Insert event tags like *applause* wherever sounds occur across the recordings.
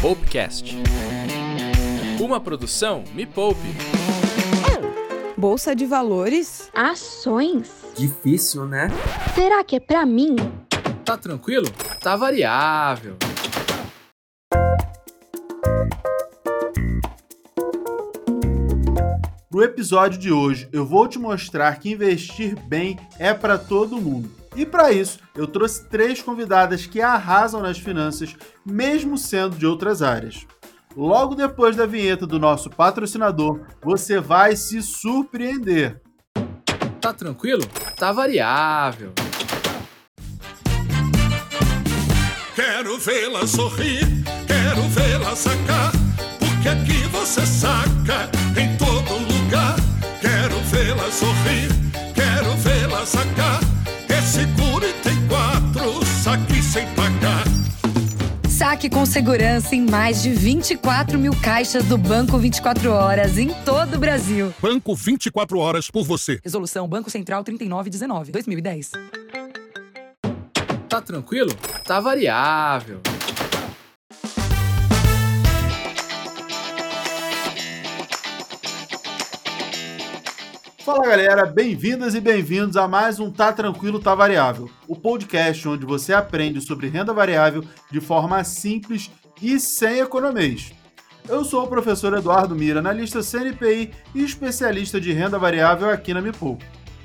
Poupecast. Uma produção Me Poupe. Bolsa de valores? Ações? Difícil, né? Será que é pra mim? Tá tranquilo? Tá variável. No episódio de hoje, eu vou te mostrar que investir bem é para todo mundo. E para isso, eu trouxe três convidadas que arrasam nas finanças, mesmo sendo de outras áreas. Logo depois da vinheta do nosso patrocinador, você vai se surpreender. Tá tranquilo? Tá variável. Quero vê-la sorrir, quero vê-la sacar, porque aqui você saca em todo lugar. Quero vê-la sorrir, Saque com segurança em mais de 24 mil caixas do Banco 24 Horas em todo o Brasil. Banco 24 horas por você. Resolução Banco Central 3919, 2010. Tá tranquilo? Tá variável. Fala galera, bem-vindas e bem-vindos a mais um Tá Tranquilo, Tá Variável, o podcast onde você aprende sobre renda variável de forma simples e sem economês. Eu sou o professor Eduardo Mira, analista CNPI e especialista de renda variável aqui na Mipou.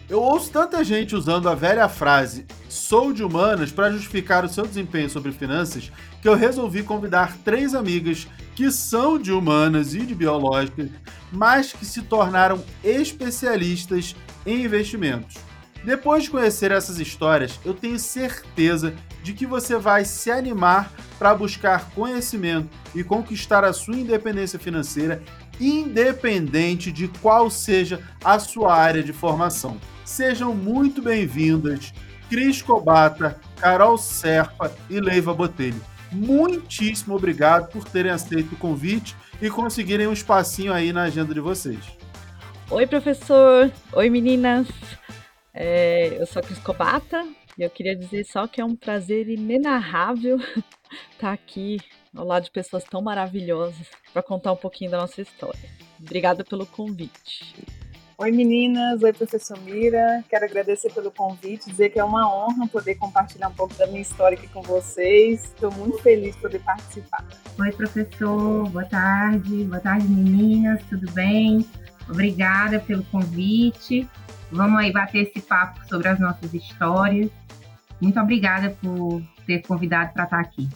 Eu ouço tanta gente usando a velha frase sou de humanas para justificar o seu desempenho sobre finanças que eu resolvi convidar três amigas que são de humanas e de biológicas, mas que se tornaram especialistas em investimentos. Depois de conhecer essas histórias, eu tenho certeza de que você vai se animar para buscar conhecimento e conquistar a sua independência financeira, independente de qual seja a sua área de formação. Sejam muito bem-vindas, Cris Cobata, Carol Serpa e Leiva Botelho. Muitíssimo obrigado por terem aceito o convite e conseguirem um espacinho aí na agenda de vocês. Oi, professor. Oi, meninas. É, eu sou a Cris Cobata e eu queria dizer só que é um prazer inenarrável estar *laughs* aqui ao lado de pessoas tão maravilhosas para contar um pouquinho da nossa história. Obrigada pelo convite. Oi meninas, oi professor Mira, quero agradecer pelo convite, dizer que é uma honra poder compartilhar um pouco da minha história aqui com vocês, estou muito feliz de poder participar. Oi professor, boa tarde, boa tarde meninas, tudo bem? Obrigada pelo convite, vamos aí bater esse papo sobre as nossas histórias, muito obrigada por ter convidado para estar aqui.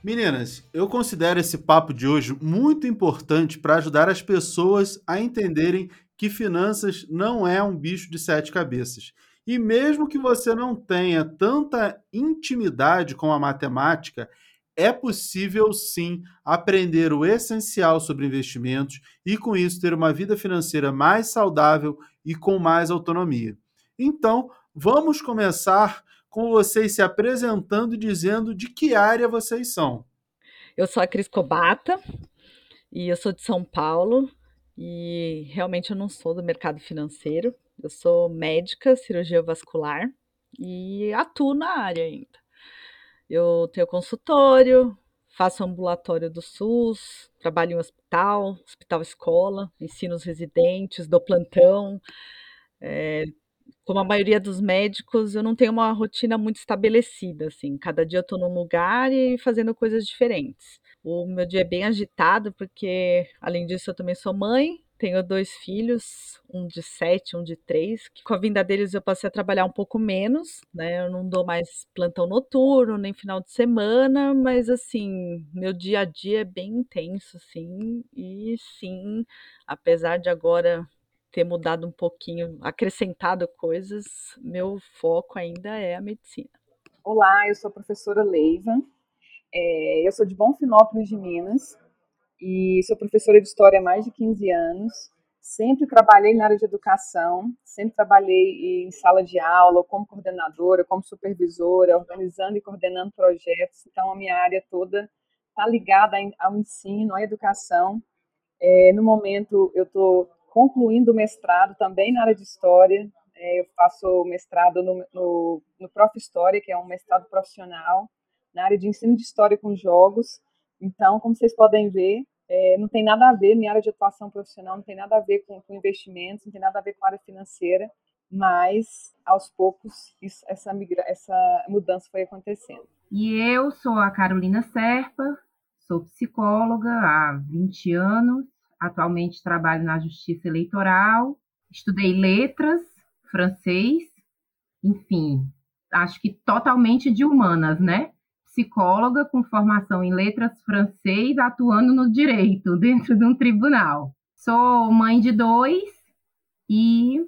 Meninas, eu considero esse papo de hoje muito importante para ajudar as pessoas a entenderem que finanças não é um bicho de sete cabeças. E mesmo que você não tenha tanta intimidade com a matemática, é possível sim aprender o essencial sobre investimentos e, com isso, ter uma vida financeira mais saudável e com mais autonomia. Então, vamos começar com vocês se apresentando e dizendo de que área vocês são. Eu sou a Cris Cobata e eu sou de São Paulo. E realmente eu não sou do mercado financeiro. Eu sou médica, cirurgia vascular e atuo na área ainda. Eu tenho consultório, faço ambulatório do SUS, trabalho em hospital, hospital escola, ensino os residentes, dou plantão. É, como a maioria dos médicos, eu não tenho uma rotina muito estabelecida, assim. Cada dia eu estou num lugar e fazendo coisas diferentes. O meu dia é bem agitado, porque, além disso, eu também sou mãe, tenho dois filhos, um de sete, um de três, que com a vinda deles eu passei a trabalhar um pouco menos, né? Eu não dou mais plantão noturno, nem final de semana, mas assim, meu dia a dia é bem intenso, assim, e sim, apesar de agora ter mudado um pouquinho, acrescentado coisas, meu foco ainda é a medicina. Olá, eu sou a professora Leiva, é, eu sou de Bonfinópolis de Minas e sou professora de História há mais de 15 anos. Sempre trabalhei na área de educação, sempre trabalhei em sala de aula, como coordenadora, como supervisora, organizando e coordenando projetos. Então, a minha área toda está ligada ao ensino, à educação. É, no momento, eu estou concluindo o mestrado também na área de História. É, eu faço mestrado no, no, no Prof. História, que é um mestrado profissional na área de ensino de história com jogos. Então, como vocês podem ver, é, não tem nada a ver, minha área de atuação profissional não tem nada a ver com, com investimentos, não tem nada a ver com a área financeira, mas aos poucos isso, essa, migra, essa mudança foi acontecendo. E eu sou a Carolina Serpa, sou psicóloga há 20 anos, atualmente trabalho na Justiça Eleitoral, estudei letras, francês, enfim, acho que totalmente de humanas, né? Psicóloga com formação em letras francês, atuando no direito, *laughs* dentro de um tribunal. Sou mãe de dois e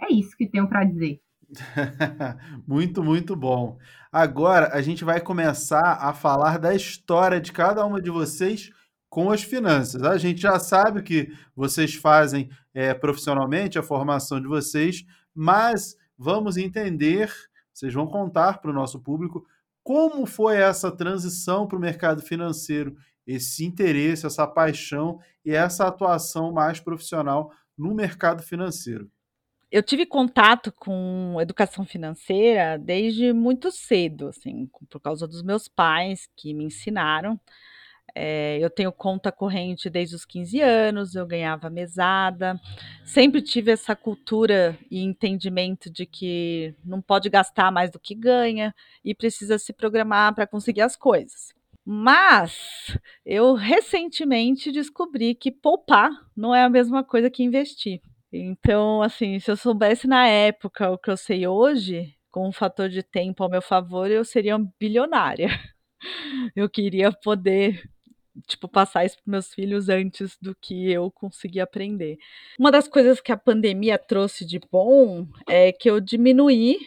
é isso que tenho para dizer. *laughs* muito, muito bom. Agora a gente vai começar a falar da história de cada uma de vocês com as finanças. A gente já sabe que vocês fazem é, profissionalmente a formação de vocês, mas vamos entender, vocês vão contar para o nosso público como foi essa transição para o mercado financeiro, esse interesse, essa paixão e essa atuação mais profissional no mercado financeiro. Eu tive contato com educação financeira desde muito cedo, assim, por causa dos meus pais que me ensinaram. É, eu tenho conta corrente desde os 15 anos, eu ganhava mesada. Sempre tive essa cultura e entendimento de que não pode gastar mais do que ganha e precisa se programar para conseguir as coisas. Mas eu recentemente descobri que poupar não é a mesma coisa que investir. Então, assim, se eu soubesse na época o que eu sei hoje, com um fator de tempo ao meu favor, eu seria bilionária. *laughs* Eu queria poder tipo, passar isso para meus filhos antes do que eu conseguir aprender. Uma das coisas que a pandemia trouxe de bom é que eu diminuí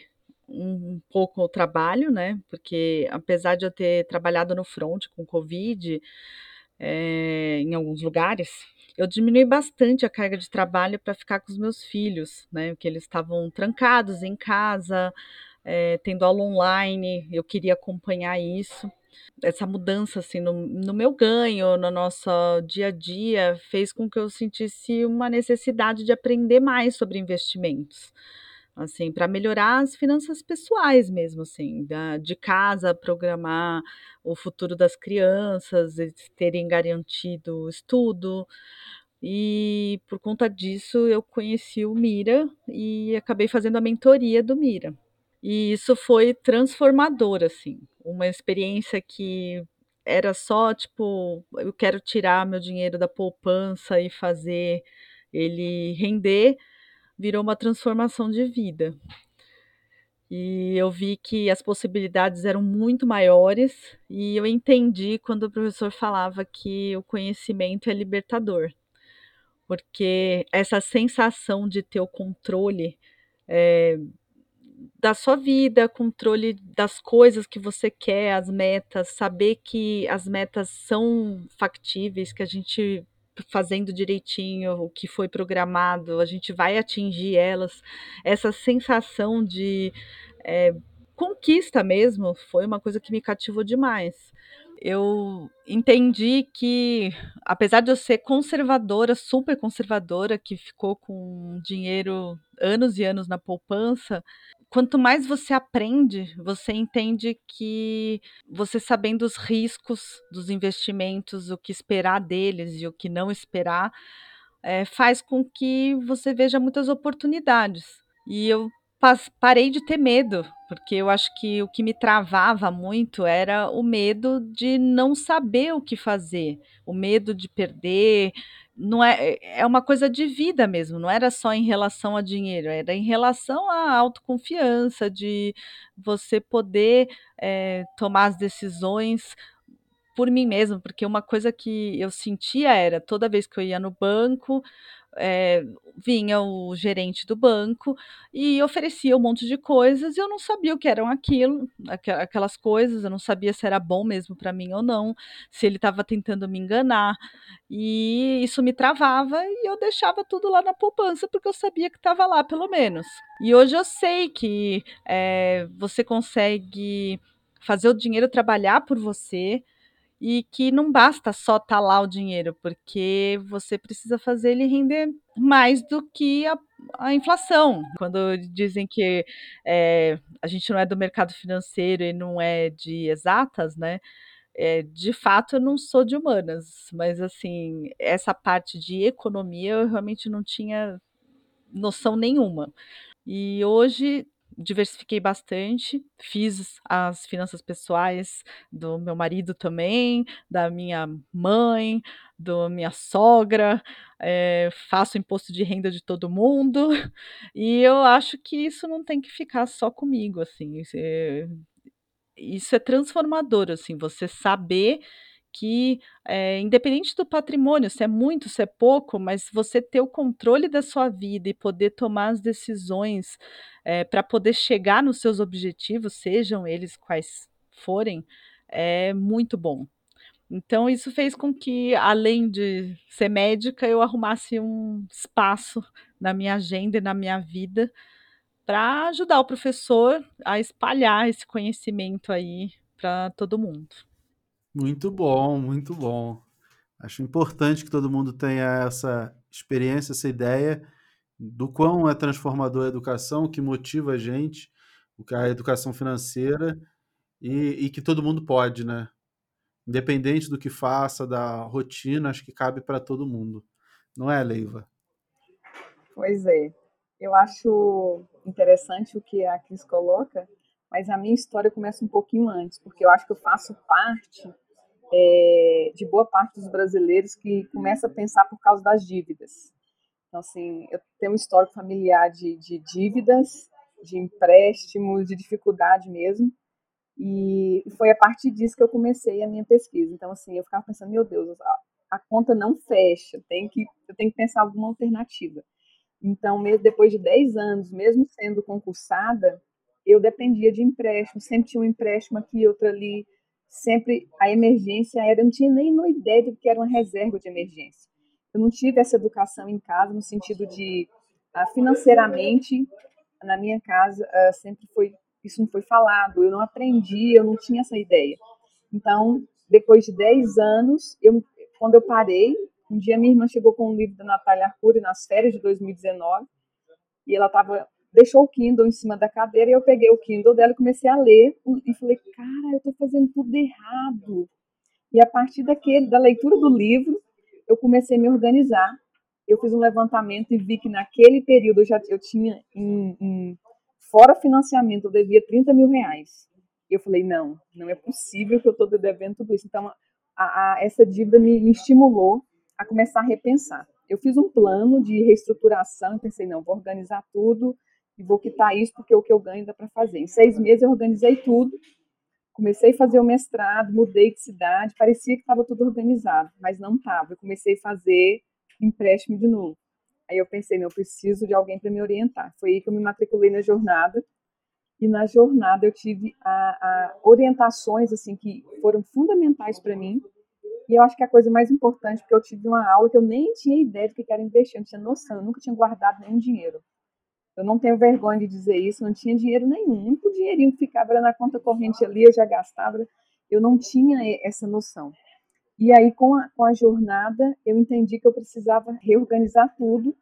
um pouco o trabalho, né? Porque apesar de eu ter trabalhado no front com Covid é, em alguns lugares, eu diminui bastante a carga de trabalho para ficar com os meus filhos, né? Porque eles estavam trancados em casa, é, tendo aula online, eu queria acompanhar isso essa mudança assim no, no, meu ganho, no nosso dia a dia, fez com que eu sentisse uma necessidade de aprender mais sobre investimentos. Assim, para melhorar as finanças pessoais mesmo, assim, da, de casa, programar o futuro das crianças, eles terem garantido estudo. E por conta disso eu conheci o Mira e acabei fazendo a mentoria do Mira. E isso foi transformador, assim. Uma experiência que era só, tipo, eu quero tirar meu dinheiro da poupança e fazer ele render, virou uma transformação de vida. E eu vi que as possibilidades eram muito maiores, e eu entendi quando o professor falava que o conhecimento é libertador, porque essa sensação de ter o controle é, da sua vida, controle das coisas que você quer, as metas, saber que as metas são factíveis, que a gente fazendo direitinho o que foi programado, a gente vai atingir elas. Essa sensação de é, conquista mesmo foi uma coisa que me cativou demais. Eu entendi que, apesar de eu ser conservadora, super conservadora, que ficou com dinheiro anos e anos na poupança, quanto mais você aprende, você entende que você sabendo os riscos dos investimentos, o que esperar deles e o que não esperar, é, faz com que você veja muitas oportunidades. E eu parei de ter medo, porque eu acho que o que me travava muito era o medo de não saber o que fazer, o medo de perder, não é, é uma coisa de vida mesmo, não era só em relação a dinheiro, era em relação à autoconfiança, de você poder é, tomar as decisões por mim mesmo, porque uma coisa que eu sentia era toda vez que eu ia no banco, é, vinha o gerente do banco e oferecia um monte de coisas e eu não sabia o que eram aquilo, aquelas coisas, eu não sabia se era bom mesmo para mim ou não, se ele estava tentando me enganar. E isso me travava e eu deixava tudo lá na poupança porque eu sabia que estava lá, pelo menos. E hoje eu sei que é, você consegue fazer o dinheiro trabalhar por você e que não basta só estar tá lá o dinheiro, porque você precisa fazer ele render mais do que a, a inflação. Quando dizem que é, a gente não é do mercado financeiro e não é de exatas, né? É, de fato, eu não sou de humanas, mas assim, essa parte de economia eu realmente não tinha noção nenhuma. E hoje diversifiquei bastante, fiz as finanças pessoais do meu marido também, da minha mãe, da minha sogra, eh, faço imposto de renda de todo mundo, *laughs* e eu acho que isso não tem que ficar só comigo, assim, isso é isso é transformador, assim, você saber que, eh, independente do patrimônio, se é muito, se é pouco, mas você ter o controle da sua vida e poder tomar as decisões, eh, pra poder chegar nos seus objetivos, sejam eles quais forem, é muito bom. Então isso fez com que, além de ser médica, eu arrumasse um espaço na minha agenda e na minha vida para ajudar o professor a espalhar esse conhecimento aí para todo mundo. Muito bom, muito bom. Acho importante que todo mundo tenha essa experiência, essa ideia do quão é transformador a educação, o que motiva a gente, o que é a educação financeira e, e que todo mundo pode, né? Independente do que faça, da rotina, acho que cabe para todo mundo. Não é, Leiva? Pois é. Eu acho interessante o que a Cris coloca, mas a minha história começa um pouquinho antes, porque eu acho que eu faço parte é, de boa parte dos brasileiros que começa a pensar por causa das dívidas. Então, assim, eu tenho um histórico familiar de, de dívidas, de empréstimos, de dificuldade mesmo, e foi a partir disso que eu comecei a minha pesquisa. Então, assim, eu ficava pensando, meu Deus, a, a conta não fecha, tem que, eu tenho que pensar alguma alternativa. Então, depois de 10 anos, mesmo sendo concursada, eu dependia de empréstimo, sempre tinha um empréstimo aqui, outro ali, sempre a emergência era, eu não tinha nem ideia do que era uma reserva de emergência. Eu não tive essa educação em casa, no sentido de, uh, financeiramente, na minha casa, uh, sempre foi, isso não foi falado, eu não aprendi, eu não tinha essa ideia. Então, depois de 10 anos, eu, quando eu parei, um dia minha irmã chegou com um livro da Natália Arcuri nas férias de 2019, e ela estava deixou o Kindle em cima da cadeira e eu peguei o Kindle dela e comecei a ler e falei, cara, eu estou fazendo tudo errado. E a partir daquele, da leitura do livro, eu comecei a me organizar. Eu fiz um levantamento e vi que naquele período eu já eu tinha, em, em, fora financiamento, eu devia 30 mil reais. E eu falei, não, não é possível que eu estou devendo tudo isso. Então, a, a, essa dívida me, me estimulou a começar a repensar. Eu fiz um plano de reestruturação pensei, não, vou organizar tudo, e vou quitar isso porque o que eu ganho dá para fazer. Em seis meses eu organizei tudo, comecei a fazer o mestrado, mudei de cidade, parecia que estava tudo organizado, mas não estava. Eu comecei a fazer empréstimo de novo. Aí eu pensei, não, eu preciso de alguém para me orientar. Foi aí que eu me matriculei na jornada. E na jornada eu tive a, a orientações assim que foram fundamentais para mim. E eu acho que a coisa mais importante, porque eu tive uma aula que eu nem tinha ideia do que era investir, eu não tinha noção, eu nunca tinha guardado nenhum dinheiro. Eu não tenho vergonha de dizer isso, não tinha dinheiro nenhum. O dinheirinho que ficava na conta corrente ali, eu já gastava. Eu não tinha essa noção. E aí, com a, com a jornada, eu entendi que eu precisava reorganizar tudo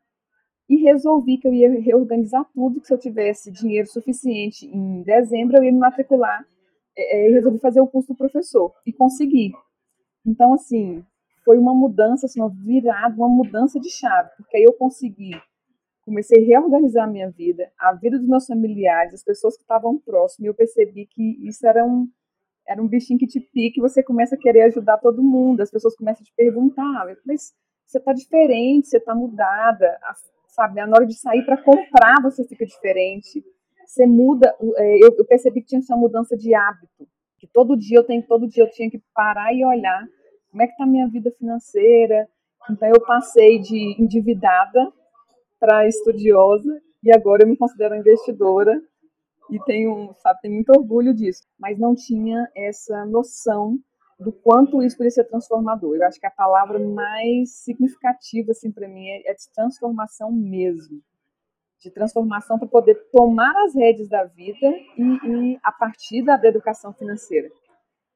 e resolvi que eu ia reorganizar tudo, que se eu tivesse dinheiro suficiente em dezembro, eu ia me matricular é, é, resolvi fazer o curso do professor. E consegui. Então, assim, foi uma mudança, assim, uma virada, uma mudança de chave, porque aí eu consegui comecei a reorganizar a minha vida, a vida dos meus familiares, as pessoas que estavam próximas, e eu percebi que isso era um, era um bichinho que te pica e você começa a querer ajudar todo mundo, as pessoas começam a te perguntar, mas você está diferente, você está mudada, a, sabe, na hora de sair para comprar você fica diferente, você muda, é, eu, eu percebi que tinha essa mudança de hábito, que todo dia eu tenho, todo dia eu tinha que parar e olhar como é que está a minha vida financeira, então eu passei de endividada para estudiosa e agora eu me considero investidora e tenho, sabe, tenho muito orgulho disso, mas não tinha essa noção do quanto isso poderia ser transformador. Eu acho que a palavra mais significativa assim para mim é, é de transformação mesmo, de transformação para poder tomar as redes da vida e, e a partir da, da educação financeira.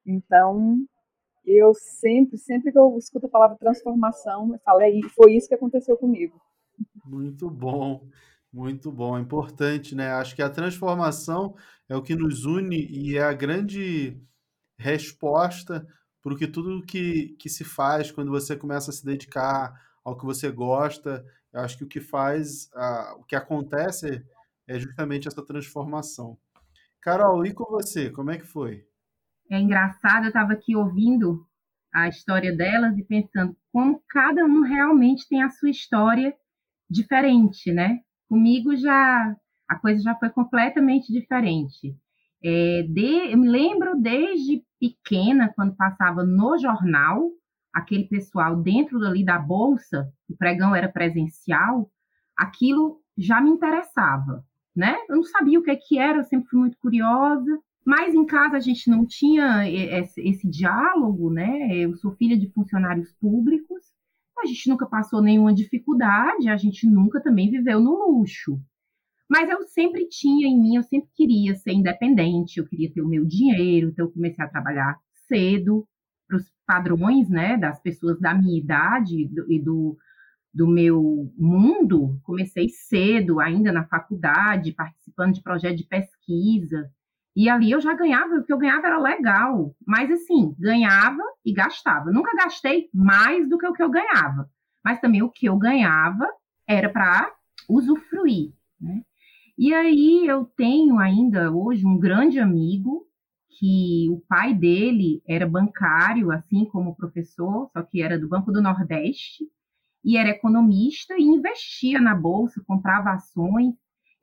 Então, eu sempre, sempre que eu escuto a palavra transformação, eu falo, é, foi isso que aconteceu comigo. Muito bom, muito bom. É importante, né? Acho que a transformação é o que nos une e é a grande resposta porque tudo que, que se faz quando você começa a se dedicar ao que você gosta, eu acho que o que faz, a, o que acontece é justamente essa transformação. Carol, e com você? Como é que foi? É engraçado, eu estava aqui ouvindo a história delas e pensando como cada um realmente tem a sua história diferente, né? Comigo já a coisa já foi completamente diferente. É, de, eu me lembro desde pequena, quando passava no jornal, aquele pessoal dentro ali da bolsa, o pregão era presencial, aquilo já me interessava, né? Eu não sabia o que, é que era, eu sempre fui muito curiosa, mas em casa a gente não tinha esse, esse diálogo, né? Eu sou filha de funcionários públicos, a gente nunca passou nenhuma dificuldade, a gente nunca também viveu no luxo. Mas eu sempre tinha em mim, eu sempre queria ser independente, eu queria ter o meu dinheiro, então eu comecei a trabalhar cedo para os padrões, né, das pessoas da minha idade e do, do meu mundo. Comecei cedo, ainda na faculdade, participando de projetos de pesquisa. E ali eu já ganhava, o que eu ganhava era legal, mas assim, ganhava e gastava. Nunca gastei mais do que o que eu ganhava, mas também o que eu ganhava era para usufruir, né? E aí eu tenho ainda hoje um grande amigo que o pai dele era bancário, assim como o professor, só que era do Banco do Nordeste, e era economista e investia na bolsa, comprava ações,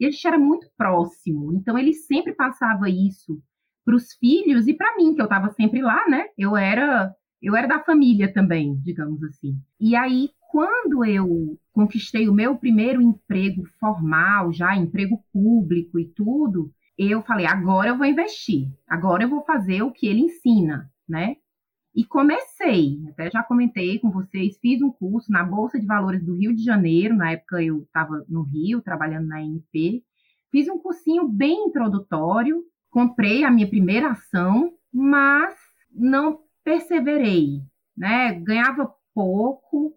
e a gente era muito próximo. Então ele sempre passava isso para os filhos e para mim, que eu estava sempre lá, né? Eu era eu era da família também, digamos assim. E aí quando eu conquistei o meu primeiro emprego formal, já emprego público e tudo, eu falei, agora eu vou investir, agora eu vou fazer o que ele ensina, né? E comecei, até já comentei com vocês, fiz um curso na Bolsa de Valores do Rio de Janeiro, na época eu estava no Rio, trabalhando na NP, fiz um cursinho bem introdutório, comprei a minha primeira ação, mas não perseverei, né? Ganhava pouco,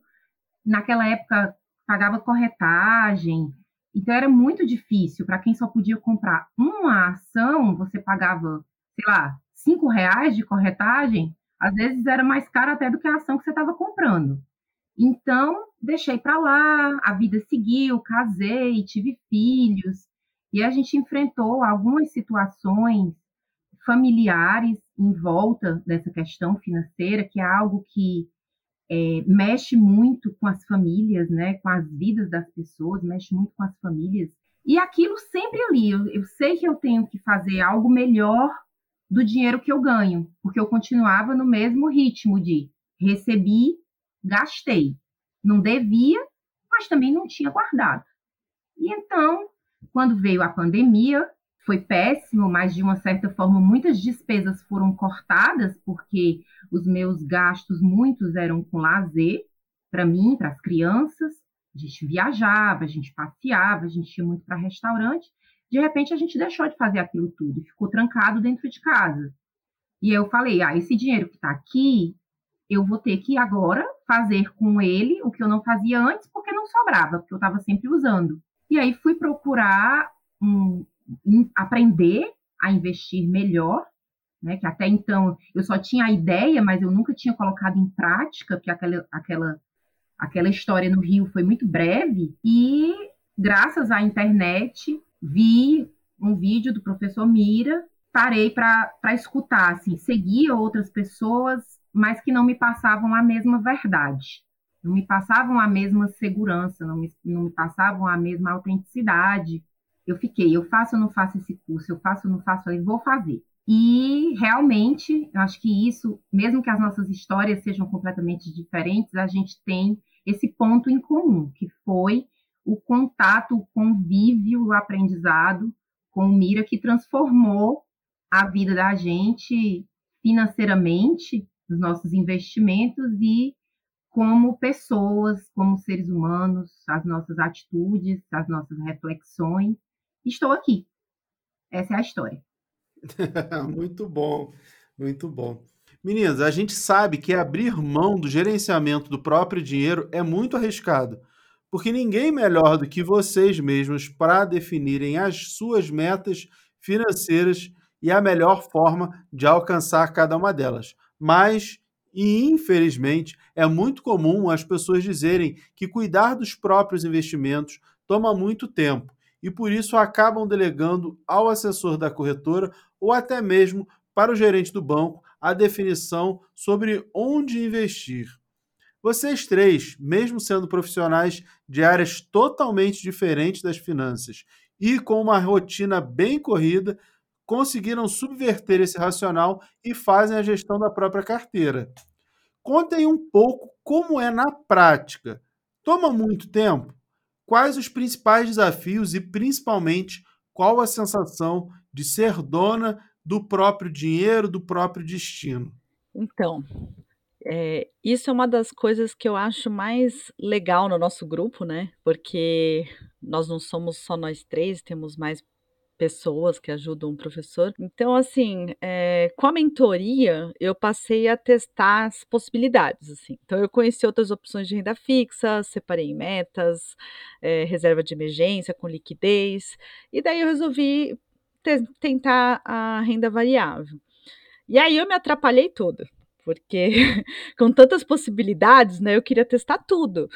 naquela época pagava corretagem, então era muito difícil para quem só podia comprar uma ação, você pagava, sei lá, cinco reais de corretagem, às vezes era mais caro até do que a ação que você estava comprando. Então deixei para lá, a vida seguiu, casei, tive filhos e a gente enfrentou algumas situações familiares em volta dessa questão financeira, que é algo que é, mexe muito com as famílias, né, com as vidas das pessoas, mexe muito com as famílias. E aquilo sempre ali, eu, eu sei que eu tenho que fazer algo melhor do dinheiro que eu ganho, porque eu continuava no mesmo ritmo de recebi, gastei. Não devia, mas também não tinha guardado. E então, quando veio a pandemia, foi péssimo, mas de uma certa forma muitas despesas foram cortadas, porque os meus gastos, muitos eram com lazer, para mim, para as crianças. A gente viajava, a gente passeava, a gente ia muito para restaurante. De repente, a gente deixou de fazer aquilo tudo, ficou trancado dentro de casa. E eu falei: ah, esse dinheiro que está aqui, eu vou ter que agora fazer com ele o que eu não fazia antes, porque não sobrava, porque eu estava sempre usando. E aí fui procurar um, aprender a investir melhor, né? Que até então eu só tinha a ideia, mas eu nunca tinha colocado em prática, porque aquela, aquela, aquela história no Rio foi muito breve. E graças à internet vi um vídeo do professor Mira, parei para escutar, assim, seguia outras pessoas, mas que não me passavam a mesma verdade não me passavam a mesma segurança, não me, não me passavam a mesma autenticidade eu fiquei, eu faço ou não faço esse curso, eu faço ou não faço, eu vou fazer. E realmente, eu acho que isso, mesmo que as nossas histórias sejam completamente diferentes, a gente tem esse ponto em comum, que foi o contato, o convívio, o aprendizado com o Mira, que transformou a vida da gente financeiramente, os nossos investimentos e como pessoas, como seres humanos, as nossas atitudes, as nossas reflexões estou aqui. Essa é a história. *laughs* muito bom, muito bom. Meninas, a gente sabe que abrir mão do gerenciamento do próprio dinheiro é muito arriscado, porque ninguém melhor do que vocês mesmos para definirem as suas metas financeiras e a melhor forma de alcançar cada uma delas. Mas E, infelizmente, é muito comum as pessoas dizerem que cuidar dos próprios investimentos toma muito tempo e, por isso, acabam delegando ao assessor da corretora ou até mesmo para o gerente do banco a definição sobre onde investir. Vocês três, mesmo sendo profissionais de áreas totalmente diferentes das finanças e com uma rotina bem corrida, conseguiram subverter esse racional e fazem a gestão da própria carteira. Contem um pouco como é na prática. Toma muito tempo? Quais os principais desafios e, principalmente, qual a sensação de ser dona do próprio dinheiro, do próprio destino? Então, é, isso é uma das coisas que eu acho mais legal no nosso grupo, né? Porque nós não somos só nós três, temos mais pessoas que ajudam o professor. Então, assim, é, com a mentoria, eu passei a testar as possibilidades, assim. Então, eu conheci outras opções de renda fixa, separei metas, é, reserva de emergência com liquidez, e daí eu resolvi te tentar a renda variável. E aí eu me atrapalhei toda, porque *laughs* com tantas possibilidades, né, eu queria testar tudo.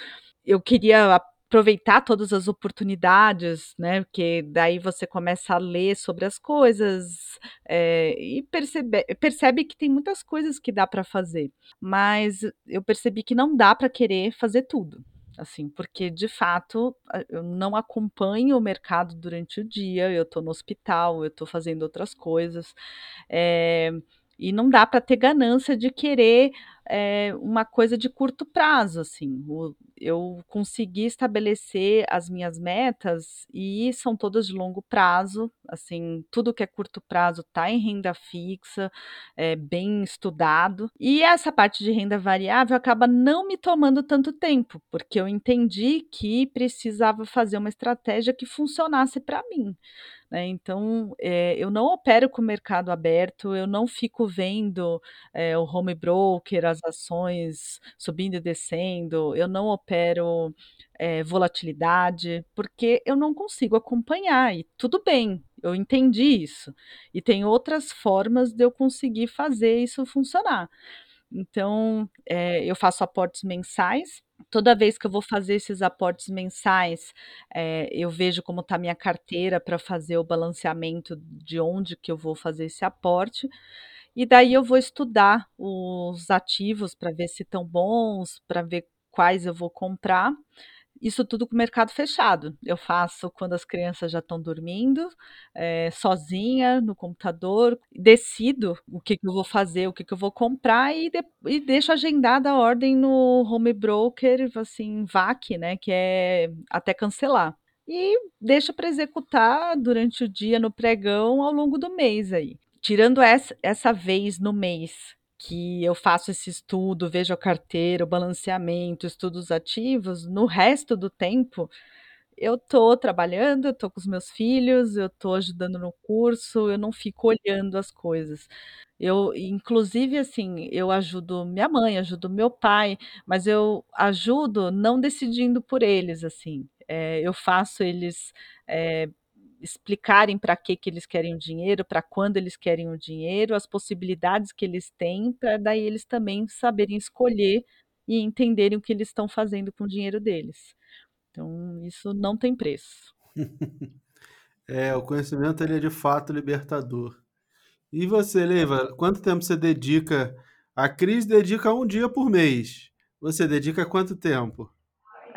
Eu queria aproveitar todas as oportunidades, né? Porque daí você começa a ler sobre as coisas é, e percebe, percebe que tem muitas coisas que dá para fazer. Mas eu percebi que não dá para querer fazer tudo. Assim, porque de fato eu não acompanho o mercado durante o dia, eu estou no hospital, eu estou fazendo outras coisas. É, e não dá para ter ganância de querer é, uma coisa de curto prazo, assim. O, eu consegui estabelecer as minhas metas e são todas de longo prazo, assim, tudo que é curto prazo está em renda fixa, é bem estudado. E essa parte de renda variável acaba não me tomando tanto tempo, porque eu entendi que precisava fazer uma estratégia que funcionasse para mim. Né? Então, é, eu não opero com o mercado aberto, eu não fico vendo é, o home broker, as ações subindo e descendo, eu não opero é, volatilidade, porque eu não consigo acompanhar, e tudo bem, eu entendi isso. E tem outras formas de eu conseguir fazer isso funcionar. Então, é, eu faço aportes mensais. Toda vez que eu vou fazer esses aportes mensais, é, eu vejo como está minha carteira para fazer o balanceamento de onde que eu vou fazer esse aporte. E daí eu vou estudar os ativos para ver se estão bons, para ver quais eu vou comprar. Isso tudo com o mercado fechado. Eu faço quando as crianças já estão dormindo, é, sozinha no computador, decido o que, que, eu vou fazer, o que, que eu vou comprar e, de, e deixo agendada a ordem no home broker, assim, VAC, né, que é até cancelar. E deixo para executar durante o dia no pregão ao longo do mês aí. Tirando essa, essa vez no mês que eu faço esse estudo, vejo a carteira, o balanceamento, estudos ativos, no resto do tempo eu tô trabalhando, eu tô com os meus filhos, eu tô ajudando no curso, eu não fico olhando as coisas. Eu, inclusive, assim, eu ajudo minha mãe, ajudo meu pai, mas eu ajudo não decidindo por eles, assim. É, eu faço eles é, explicarem para que, que eles querem o dinheiro, para quando eles querem o dinheiro, as possibilidades que eles têm, para daí eles também saberem escolher e entenderem o que eles estão fazendo com o dinheiro deles. Então, isso não tem preço. *laughs* é, o conhecimento ele é de fato libertador. E você, Leiva, quanto tempo você dedica? A Cris dedica um dia por mês. Você dedica quanto tempo?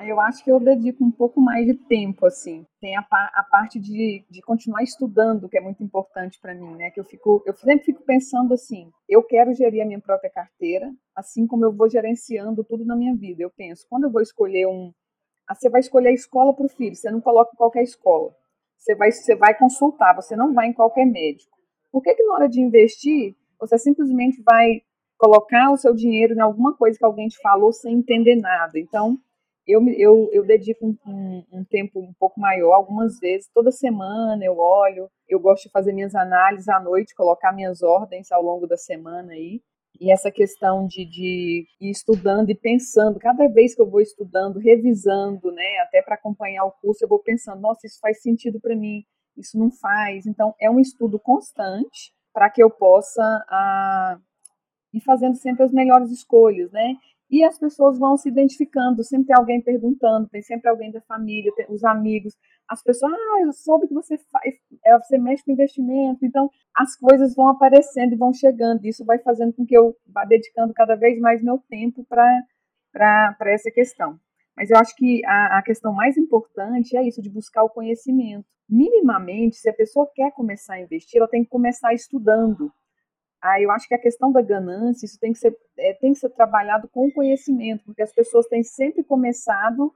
Eu acho que eu dedico um pouco mais de tempo, assim. Tem a, a parte de, de continuar estudando, que é muito importante para mim, né? Que eu fico, eu sempre fico pensando assim: eu quero gerir a minha própria carteira, assim como eu vou gerenciando tudo na minha vida. Eu penso, quando eu vou escolher um, ah, você vai escolher a escola para o filho, você não coloca qualquer escola. Você vai, você vai consultar, você não vai em qualquer médico. Por que, que na hora de investir, você simplesmente vai colocar o seu dinheiro em alguma coisa que alguém te falou sem entender nada? Então, eu, eu, eu dedico um, um, um, tempo um pouco maior, algumas vezes, toda semana eu olho, eu gosto de fazer minhas análises à noite, colocar minhas ordens ao longo da semana aí. E essa questão de, de ir estudando e pensando, cada vez que eu vou estudando, revisando, né, até para acompanhar o curso, eu vou pensando, nossa, isso faz sentido para mim, isso não faz. Então, é um estudo constante para que eu possa a, e fazendo sempre as melhores escolhas, né? E as pessoas vão se identificando, sempre tem alguém perguntando, tem sempre alguém da família, os amigos, as pessoas, ah, eu soube que você faz, é, você mexe com investimento, então as coisas vão aparecendo e vão chegando, isso vai fazendo com que eu vá dedicando cada vez mais meu tempo para essa questão. Mas eu acho que a, a questão mais importante é isso, de buscar o conhecimento. Minimamente, se a pessoa quer começar a investir, ela tem que começar estudando, ah, eu acho que a questão da ganância, isso tem que ser, é, tem que ser trabalhado com conhecimento, porque as pessoas têm sempre começado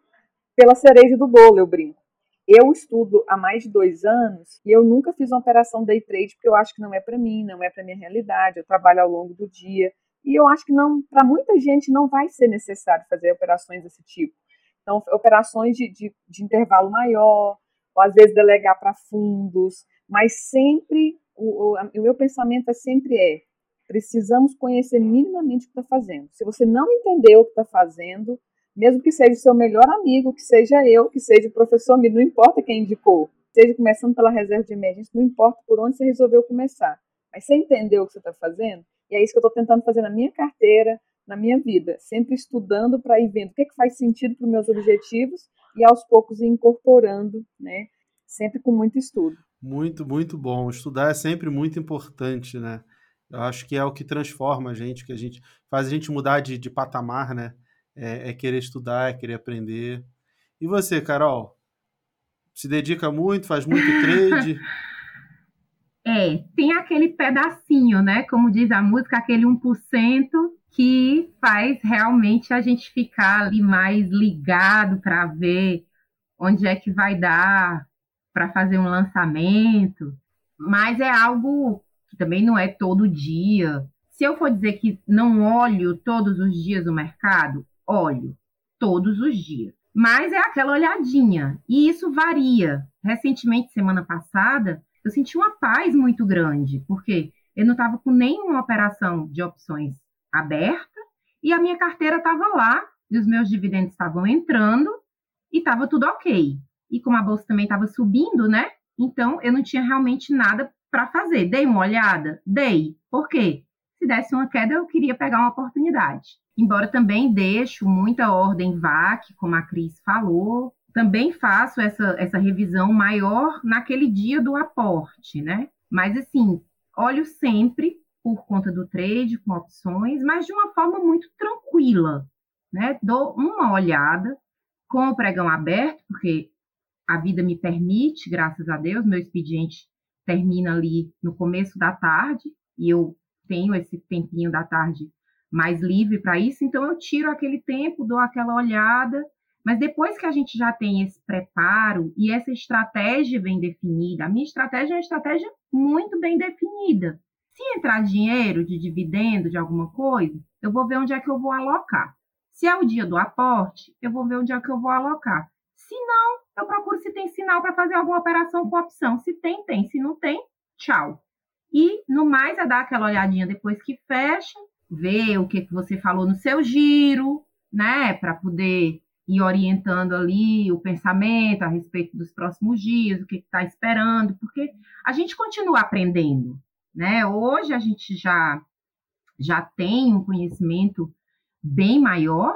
pela cereja do bolo, eu brinco. Eu estudo há mais de dois anos e eu nunca fiz uma operação day trade porque eu acho que não é para mim, não é para minha realidade. Eu trabalho ao longo do dia e eu acho que não, para muita gente não vai ser necessário fazer operações desse tipo. Então, operações de, de, de intervalo maior, ou às vezes delegar para fundos, mas sempre o, o, o meu pensamento é sempre é, precisamos conhecer minimamente o que está fazendo. Se você não entendeu o que está fazendo, mesmo que seja o seu melhor amigo, que seja eu, que seja o professor, não importa quem indicou, seja começando pela reserva de emergência, não importa por onde você resolveu começar. Mas você entendeu o que você está fazendo? E é isso que eu estou tentando fazer na minha carteira, na minha vida, sempre estudando para ir vendo o que, é que faz sentido para os meus objetivos e aos poucos incorporando, né? Sempre com muito estudo. Muito, muito bom. Estudar é sempre muito importante, né? Eu acho que é o que transforma a gente, que a gente faz a gente mudar de, de patamar, né? É, é querer estudar, é querer aprender. E você, Carol? Se dedica muito, faz muito *laughs* trade? É, tem aquele pedacinho, né? Como diz a música, aquele 1% que faz realmente a gente ficar ali mais ligado para ver onde é que vai dar, para fazer um lançamento, mas é algo que também não é todo dia. Se eu for dizer que não olho todos os dias o mercado, olho todos os dias. Mas é aquela olhadinha, e isso varia. Recentemente, semana passada, eu senti uma paz muito grande, porque eu não estava com nenhuma operação de opções aberta e a minha carteira estava lá, e os meus dividendos estavam entrando e estava tudo ok e como a bolsa também estava subindo, né? Então eu não tinha realmente nada para fazer. Dei uma olhada? Dei. Por quê? Se desse uma queda, eu queria pegar uma oportunidade. Embora também deixo muita ordem VAC, como a Cris falou, também faço essa, essa revisão maior naquele dia do aporte, né? Mas assim, olho sempre por conta do trade com opções, mas de uma forma muito tranquila, né? Dou uma olhada com o pregão aberto, porque a vida me permite, graças a Deus, meu expediente termina ali no começo da tarde e eu tenho esse tempinho da tarde mais livre para isso, então eu tiro aquele tempo, dou aquela olhada, mas depois que a gente já tem esse preparo e essa estratégia bem definida, a minha estratégia é uma estratégia muito bem definida. Se entrar dinheiro de dividendo de alguma coisa, eu vou ver onde é que eu vou alocar. Se é o dia do aporte, eu vou ver onde é que eu vou alocar. Se não, eu procuro se tem sinal para fazer alguma operação com opção. Se tem, tem. Se não tem, tchau. E no mais é dar aquela olhadinha depois que fecha, ver o que, que você falou no seu giro, né? Para poder ir orientando ali o pensamento a respeito dos próximos dias, o que está esperando, porque a gente continua aprendendo, né? Hoje a gente já já tem um conhecimento bem maior,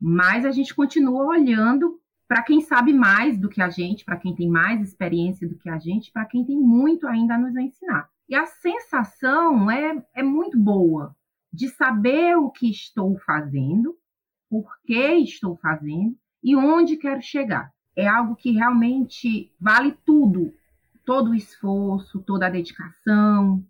mas a gente continua olhando para quem sabe mais do que a gente, para quem tem mais experiência do que a gente, para quem tem muito ainda a nos ensinar. E a sensação é, é muito boa de saber o que estou fazendo, por que estou fazendo e onde quero chegar. É algo que realmente vale tudo, todo o esforço, toda a dedicação,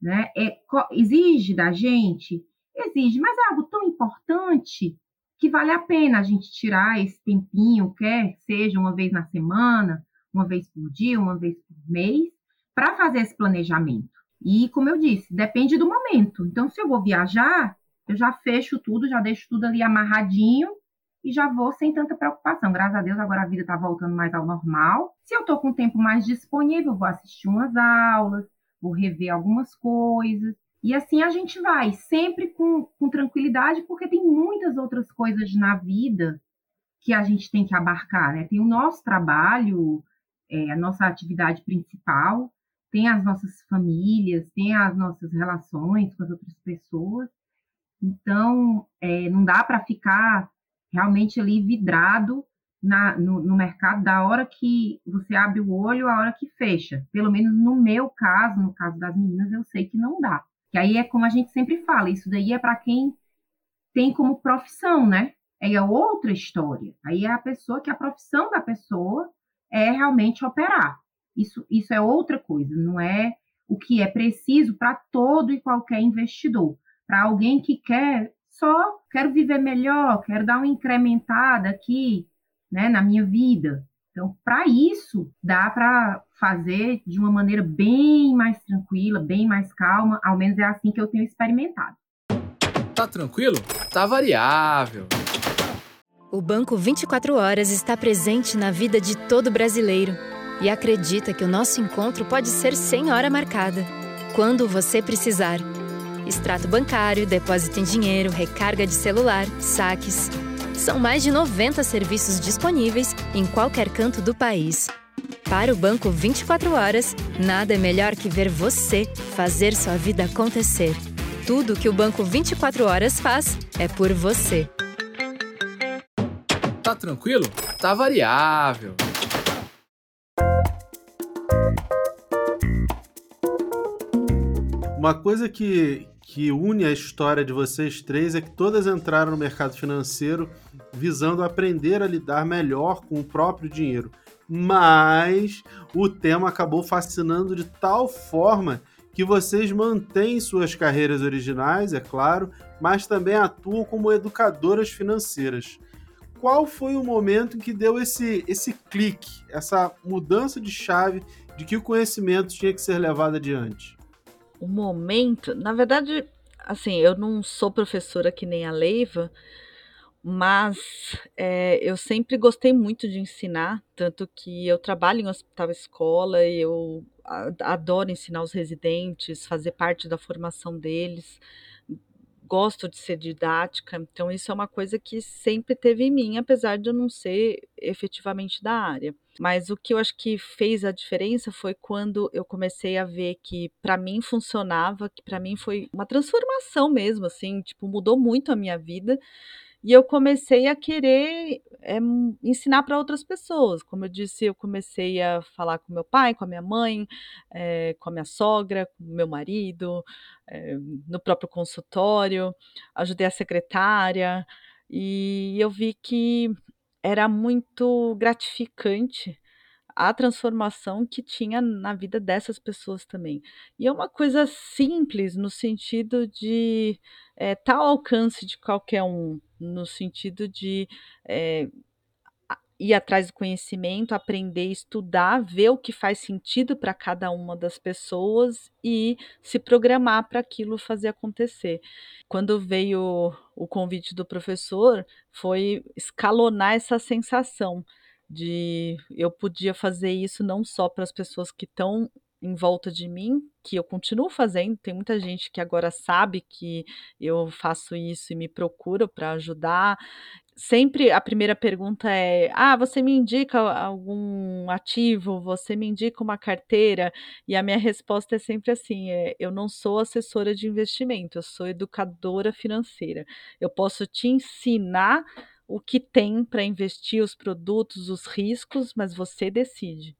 né? É, exige da gente, exige, mas é algo tão importante que vale a pena a gente tirar esse tempinho, quer seja uma vez na semana, uma vez por dia, uma vez por mês, para fazer esse planejamento. E, como eu disse, depende do momento. Então, se eu vou viajar, eu já fecho tudo, já deixo tudo ali amarradinho e já vou sem tanta preocupação. Graças a Deus, agora a vida está voltando mais ao normal. Se eu estou com tempo mais disponível, vou assistir umas aulas, vou rever algumas coisas. E assim a gente vai, sempre com, com tranquilidade, porque tem muitas outras coisas na vida que a gente tem que abarcar, né? Tem o nosso trabalho, é, a nossa atividade principal, tem as nossas famílias, tem as nossas relações com as outras pessoas. Então, é, não dá para ficar realmente ali vidrado na, no, no, mercado da hora que você abre o olho à hora que fecha. Pelo menos no meu caso, no caso das meninas, eu sei que não dá. Que aí é como a gente sempre fala, isso daí é para quem tem como profissão, né? Aí é outra história. Aí é a pessoa que a profissão da pessoa é realmente operar. Isso, isso é outra coisa, não é o que é preciso para todo e qualquer investidor. Para alguém que quer só, quero viver melhor, quero dar uma incrementada aqui, né, na minha vida. Então, para isso, dá para fazer de uma maneira bem mais tranquila, bem mais calma, ao menos é assim que eu tenho experimentado. Tá tranquilo? Tá variável. O Banco 24 Horas está presente na vida de todo brasileiro e acredita que o nosso encontro pode ser sem hora marcada, quando você precisar. Extrato bancário, depósito em dinheiro, recarga de celular, saques. São mais de 90 serviços disponíveis em qualquer canto do país. Para o Banco 24 Horas, nada é melhor que ver você fazer sua vida acontecer. Tudo que o Banco 24 Horas faz é por você. Tá tranquilo? Tá variável. Uma coisa que, que une a história de vocês três é que todas entraram no mercado financeiro visando aprender a lidar melhor com o próprio dinheiro. Mas o tema acabou fascinando de tal forma que vocês mantêm suas carreiras originais, é claro, mas também atuam como educadoras financeiras. Qual foi o momento que deu esse, esse clique, essa mudança de chave de que o conhecimento tinha que ser levado adiante? O momento, na verdade, assim, eu não sou professora que nem a Leiva, mas é, eu sempre gostei muito de ensinar, tanto que eu trabalho em hospital escola e eu adoro ensinar os residentes, fazer parte da formação deles gosto de ser didática, então isso é uma coisa que sempre teve em mim, apesar de eu não ser efetivamente da área. Mas o que eu acho que fez a diferença foi quando eu comecei a ver que para mim funcionava, que para mim foi uma transformação mesmo, assim, tipo, mudou muito a minha vida. E eu comecei a querer é, ensinar para outras pessoas. Como eu disse, eu comecei a falar com meu pai, com a minha mãe, é, com a minha sogra, com meu marido, é, no próprio consultório, ajudei a secretária, e eu vi que era muito gratificante a transformação que tinha na vida dessas pessoas também. E é uma coisa simples no sentido de é, alcance de qualquer um, no sentido de é, ir atrás do conhecimento, aprender, estudar, ver o que faz sentido para cada uma das pessoas e se programar para aquilo fazer acontecer. Quando veio o convite do professor, foi escalonar essa sensação de eu podia fazer isso não só para as pessoas que estão em volta de mim, que eu continuo fazendo. Tem muita gente que agora sabe que eu faço isso e me procura para ajudar. Sempre a primeira pergunta é: Ah, você me indica algum ativo? Você me indica uma carteira? E a minha resposta é sempre assim: é, Eu não sou assessora de investimento, eu sou educadora financeira. Eu posso te ensinar o que tem para investir, os produtos, os riscos, mas você decide.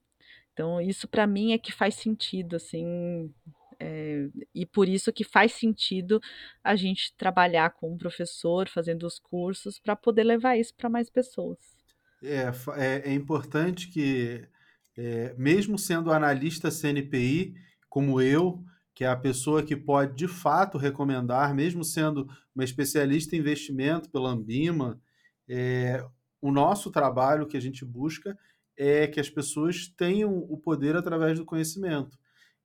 Então, isso para mim é que faz sentido, assim, é, e por isso que faz sentido a gente trabalhar com um professor, fazendo os cursos, para poder levar isso para mais pessoas. É, é, é importante que, é, mesmo sendo analista CNPI, como eu, que é a pessoa que pode de fato recomendar, mesmo sendo uma especialista em investimento pela Ambima, é, o nosso trabalho que a gente busca é que as pessoas tenham o poder através do conhecimento.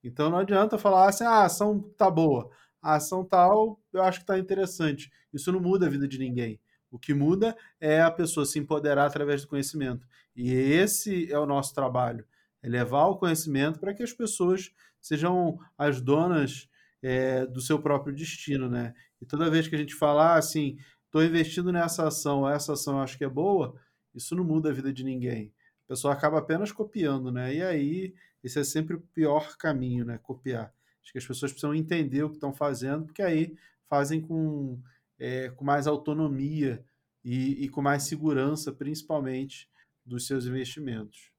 Então não adianta falar assim, ah, a ação tá boa, a ação tal eu acho que está interessante. Isso não muda a vida de ninguém. O que muda é a pessoa se empoderar através do conhecimento. E esse é o nosso trabalho, é levar o conhecimento para que as pessoas sejam as donas é, do seu próprio destino, né? E toda vez que a gente falar assim, estou investindo nessa ação, essa ação eu acho que é boa, isso não muda a vida de ninguém. A pessoa acaba apenas copiando, né? E aí esse é sempre o pior caminho, né? Copiar. Acho que as pessoas precisam entender o que estão fazendo, porque aí fazem com, é, com mais autonomia e, e com mais segurança, principalmente, dos seus investimentos.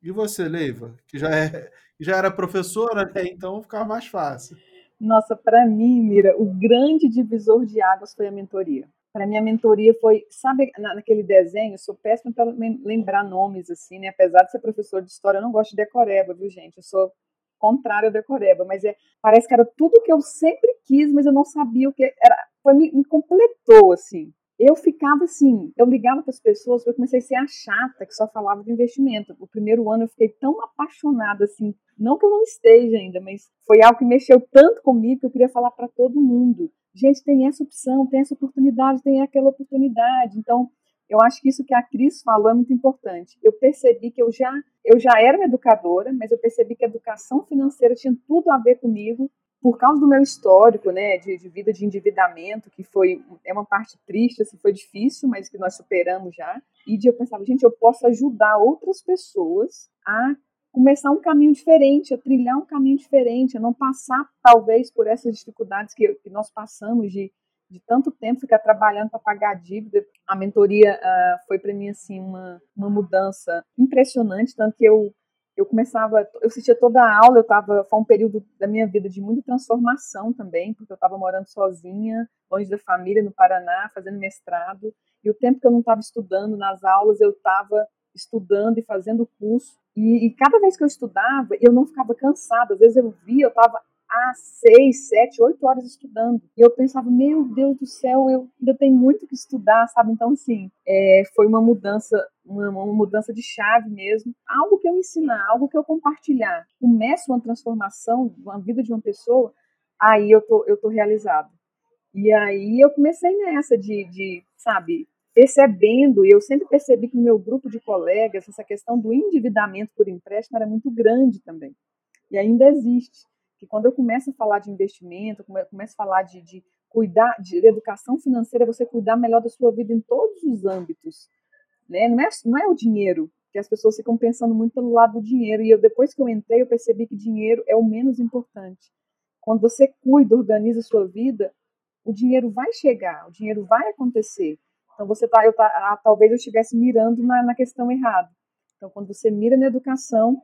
E você, Leiva, que já, é, já era professora, né? então ficava mais fácil. Nossa, para mim, Mira, o grande divisor de águas foi a mentoria. Para mentoria foi, sabe, naquele desenho, eu sou péssima para lembrar nomes, assim, né? Apesar de ser professor de história, eu não gosto de decoreba, viu, gente? Eu sou contrário a decoreba, mas é, parece que era tudo que eu sempre quis, mas eu não sabia o que era. Foi, me, me completou, assim eu ficava assim, eu ligava para as pessoas, eu comecei a ser a chata que só falava de investimento. O primeiro ano eu fiquei tão apaixonada assim, não que eu não esteja ainda, mas foi algo que mexeu tanto comigo que eu queria falar para todo mundo. Gente, tem essa opção, tem essa oportunidade, tem aquela oportunidade. Então, eu acho que isso que a Cris falou é muito importante. Eu percebi que eu já eu já era uma educadora, mas eu percebi que a educação financeira tinha tudo a ver comigo por causa do meu histórico, né, de, de, vida de endividamento, que foi é uma parte triste, assim, foi difícil, mas que nós superamos já. E de eu pensava, gente, eu posso ajudar outras pessoas a começar um caminho diferente, a trilhar um caminho diferente, a não passar talvez por essas dificuldades que, que nós passamos de de tanto tempo ficar trabalhando para pagar a dívida. A mentoria uh, foi para mim assim uma, uma mudança impressionante, tanto que eu eu começava, eu assistia toda a aula, eu tava, foi um período da minha vida de muita transformação também, porque eu estava morando sozinha, longe da família, no Paraná, fazendo mestrado, e o tempo que eu não estava estudando nas aulas, eu estava estudando e fazendo curso, e, e, cada vez que eu estudava, eu não ficava cansada, às vezes eu via, eu estava há seis, sete, oito horas estudando. E eu pensava, meu Deus do céu, eu ainda tenho muito que estudar, sabe? Então, assim, é, foi uma mudança, uma, uma, mudança de chave mesmo. Algo que eu ensinar, algo que eu compartilhar, começa uma transformação na vida de uma pessoa, aí eu tô, eu tô realizado. E aí eu comecei nessa de, de sabe, percebendo, e eu sempre percebi que no meu grupo de colegas, essa questão do endividamento por empréstimo era muito grande também. E ainda existe que quando eu começo a falar de investimento, começo a falar de, de cuidar de educação financeira, você cuidar melhor da sua vida em todos os âmbitos. Né? Não, é, não é o dinheiro, que as pessoas ficam pensando muito pelo lado do dinheiro. E eu depois que eu entrei, eu percebi que dinheiro é o menos importante. Quando você cuida, organiza a sua vida, o dinheiro vai chegar, o dinheiro vai acontecer. Então você tá, eu tá, ah, talvez eu estivesse mirando na, na questão errada. Então quando você mira na educação,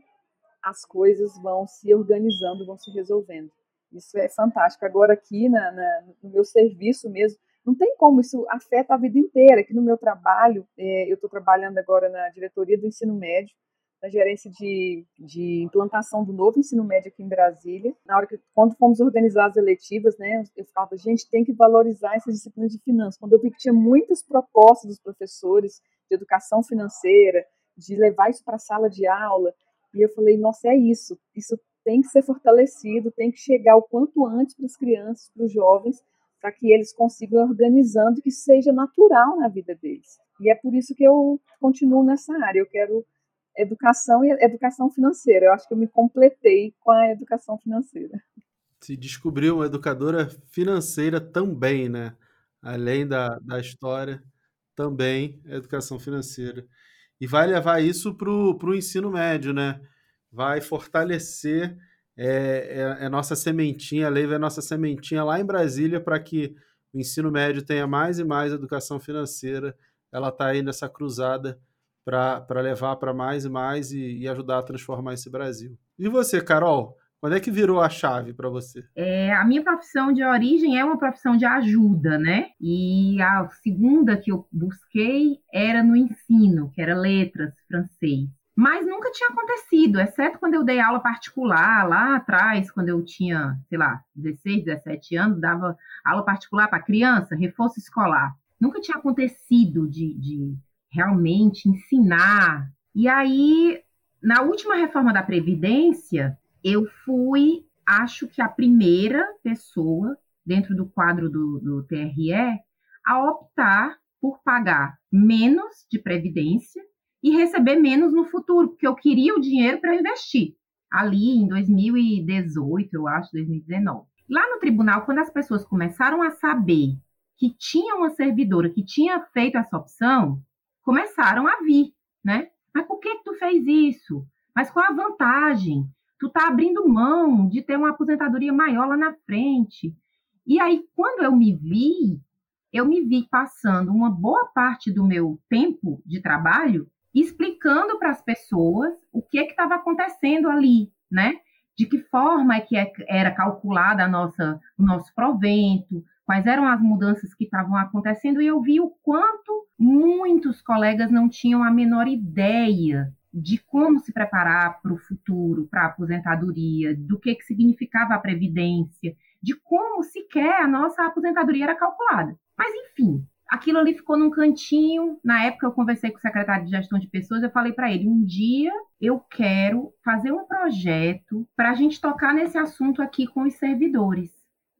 as coisas vão se organizando, vão se resolvendo. Isso é fantástico. Agora, aqui na, na, no meu serviço mesmo, não tem como, isso afeta a vida inteira. Aqui no meu trabalho, é, eu estou trabalhando agora na diretoria do ensino médio, na gerência de, de implantação do novo ensino médio aqui em Brasília. Na hora que, quando fomos organizar as eletivas, né, eu falava, gente, tem que valorizar essas disciplinas de finanças. Quando eu vi que tinha muitas propostas dos professores de educação financeira, de levar isso para a sala de aula, e eu falei, nossa, é isso. Isso tem que ser fortalecido, tem que chegar o quanto antes para as crianças, para os jovens, para que eles consigam organizando que seja natural na vida deles. E é por isso que eu continuo nessa área. Eu quero educação e educação financeira. Eu acho que eu me completei com a educação financeira. Se descobriu uma educadora financeira também, né? Além da, da história, também educação financeira e vai levar isso para o ensino médio, né? Vai fortalecer é, é, é nossa sementinha, a lei é nossa sementinha lá em Brasília para que o ensino médio tenha mais e mais educação financeira. Ela está aí nessa cruzada para levar para mais e mais e, e ajudar a transformar esse Brasil. E você, Carol? Quando é que virou a chave para você? É, a minha profissão de origem é uma profissão de ajuda, né? E a segunda que eu busquei era no ensino, que era letras, francês. Mas nunca tinha acontecido, exceto quando eu dei aula particular lá atrás, quando eu tinha, sei lá, 16, 17 anos, dava aula particular para criança, reforço escolar. Nunca tinha acontecido de, de realmente ensinar. E aí, na última reforma da Previdência, eu fui, acho que a primeira pessoa dentro do quadro do, do TRE a optar por pagar menos de previdência e receber menos no futuro, porque eu queria o dinheiro para investir. Ali em 2018, eu acho, 2019. Lá no tribunal, quando as pessoas começaram a saber que tinha uma servidora que tinha feito essa opção, começaram a vir, né? Mas por que, que tu fez isso? Mas qual a vantagem? Tu tá abrindo mão de ter uma aposentadoria maior lá na frente. E aí, quando eu me vi, eu me vi passando uma boa parte do meu tempo de trabalho explicando para as pessoas o que é que estava acontecendo ali, né? De que forma é que é, era calculada a nossa, o nosso provento, quais eram as mudanças que estavam acontecendo, e eu vi o quanto muitos colegas não tinham a menor ideia de como se preparar para o futuro, para a aposentadoria, do que, que significava a previdência, de como sequer a nossa aposentadoria era calculada. Mas, enfim, aquilo ali ficou num cantinho. Na época, eu conversei com o secretário de gestão de pessoas, eu falei para ele: um dia eu quero fazer um projeto para a gente tocar nesse assunto aqui com os servidores,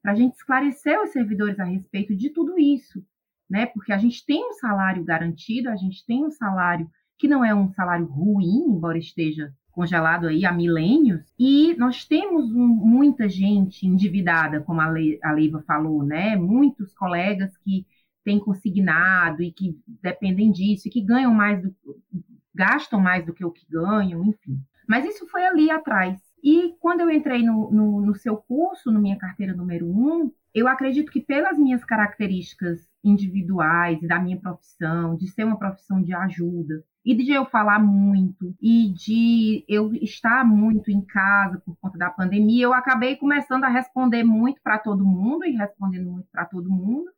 para a gente esclarecer os servidores a respeito de tudo isso, né? Porque a gente tem um salário garantido, a gente tem um salário que não é um salário ruim, embora esteja congelado aí há milênios, e nós temos um, muita gente endividada, como a, Le, a Leiva falou, né? Muitos colegas que têm consignado e que dependem disso, e que ganham mais do gastam mais do que o que ganham, enfim. Mas isso foi ali atrás. E quando eu entrei no, no, no seu curso, no minha carteira número um, eu acredito que pelas minhas características individuais e da minha profissão, de ser uma profissão de ajuda, e de eu falar muito e de eu estar muito em casa por conta da pandemia, eu acabei começando a responder muito para todo mundo e respondendo muito para todo mundo.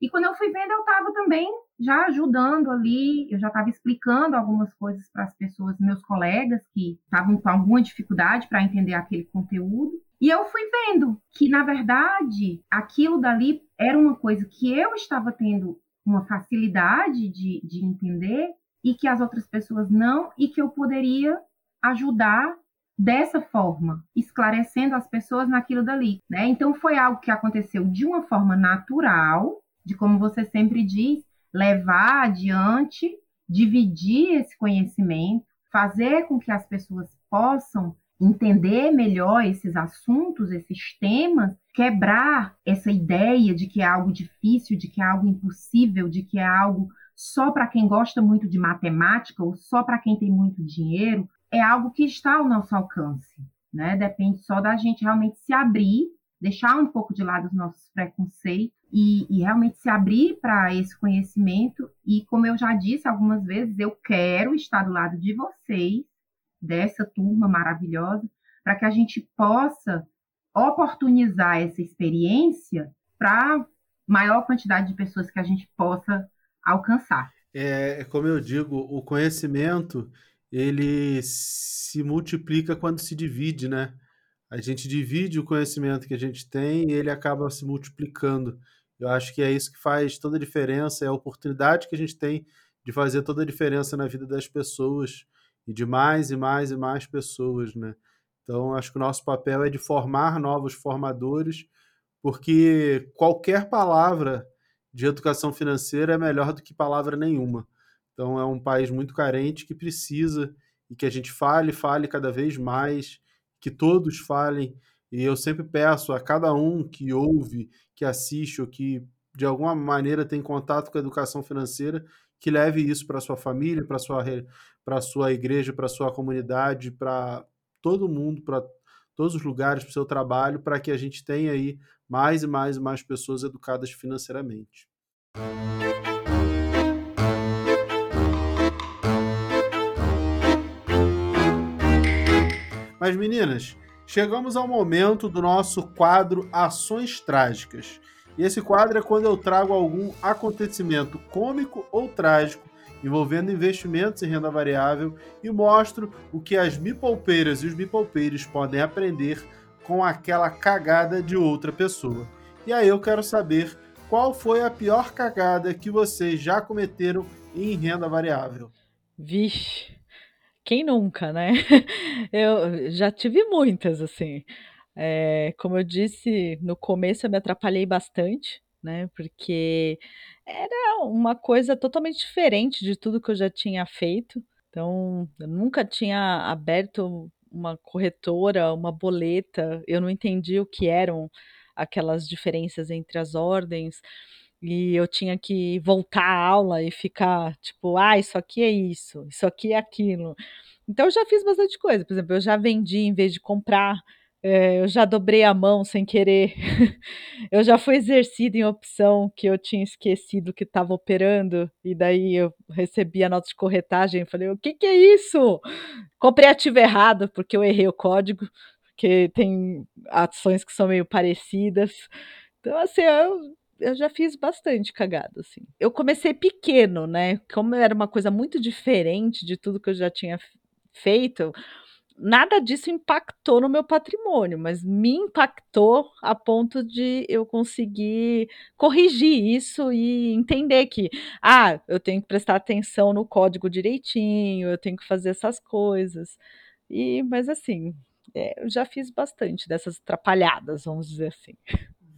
E quando eu fui vendo, eu estava também já ajudando ali, eu já estava explicando algumas coisas para as pessoas, meus colegas que estavam com alguma dificuldade para entender aquele conteúdo. E eu fui vendo que, na verdade, aquilo dali era uma coisa que eu estava tendo uma facilidade de, de entender e que as outras pessoas não, e que eu poderia ajudar dessa forma, esclarecendo as pessoas naquilo dali, né? Então foi algo que aconteceu de uma forma natural, de como você sempre diz, levar adiante, dividir esse conhecimento, fazer com que as pessoas possam entender melhor esses assuntos, esses temas, quebrar essa ideia de que é algo difícil, de que é algo impossível, de que é algo só para quem gosta muito de matemática ou só para quem tem muito dinheiro, é algo que está ao nosso alcance. Né? Depende só da gente realmente se abrir, deixar um pouco de lado os nossos preconceitos e, e realmente se abrir para esse conhecimento. E, como eu já disse algumas vezes, eu quero estar do lado de vocês, dessa turma maravilhosa, para que a gente possa oportunizar essa experiência para maior quantidade de pessoas que a gente possa alcançar. É, é, como eu digo, o conhecimento ele se multiplica quando se divide, né? A gente divide o conhecimento que a gente tem e ele acaba se multiplicando. Eu acho que é isso que faz toda a diferença, é a oportunidade que a gente tem de fazer toda a diferença na vida das pessoas e de mais e mais e mais pessoas, né? Então, acho que o nosso papel é de formar novos formadores, porque qualquer palavra de educação financeira é melhor do que palavra nenhuma. Então é um país muito carente que precisa e que a gente fale, fale cada vez mais, que todos falem. E eu sempre peço a cada um que ouve, que assiste ou que de alguma maneira tem contato com a educação financeira, que leve isso para sua família, para sua para sua igreja, para sua comunidade, para todo mundo, para todos os lugares, para o seu trabalho, para que a gente tenha aí mais e mais e mais pessoas educadas financeiramente. Mas meninas, chegamos ao momento do nosso quadro Ações Trágicas. E esse quadro é quando eu trago algum acontecimento cômico ou trágico envolvendo investimentos em renda variável e mostro o que as mipolpeiras e os mipolpeiros podem aprender com aquela cagada de outra pessoa. E aí eu quero saber qual foi a pior cagada que vocês já cometeram em renda variável. Vixe, quem nunca, né? *laughs* Eu já tive muitas, assim. É, como eu disse, no começo eu me atrapalhei bastante, né? Porque era uma coisa totalmente diferente de tudo que eu já tinha feito. Então, eu nunca tinha aberto uma corretora, uma boleta, eu não entendi o que eram aquelas diferenças entre as ordens. E eu tinha que voltar à aula e ficar tipo, ah, isso aqui é isso, isso aqui é aquilo. Então eu já fiz bastante coisa. Por exemplo, eu já vendi em vez de comprar. É, eu já dobrei a mão sem querer. *laughs* eu já fui exercido em opção que eu tinha esquecido que estava operando. E daí eu recebi a nota de corretagem e falei: o que, que é isso? Comprei ativo errado, porque eu errei o código, porque tem ações que são meio parecidas. Então, assim, eu eu já fiz bastante cagada, assim. Eu comecei pequeno, né? Como era uma coisa muito diferente de tudo que eu já tinha feito, nada disso impactou no meu patrimônio, mas me impactou a ponto de eu conseguir corrigir isso e entender que, ah, eu tenho que prestar atenção no código direitinho, eu tenho que fazer essas coisas. E, mas assim, é, eu já fiz bastante dessas atrapalhadas, vamos dizer assim.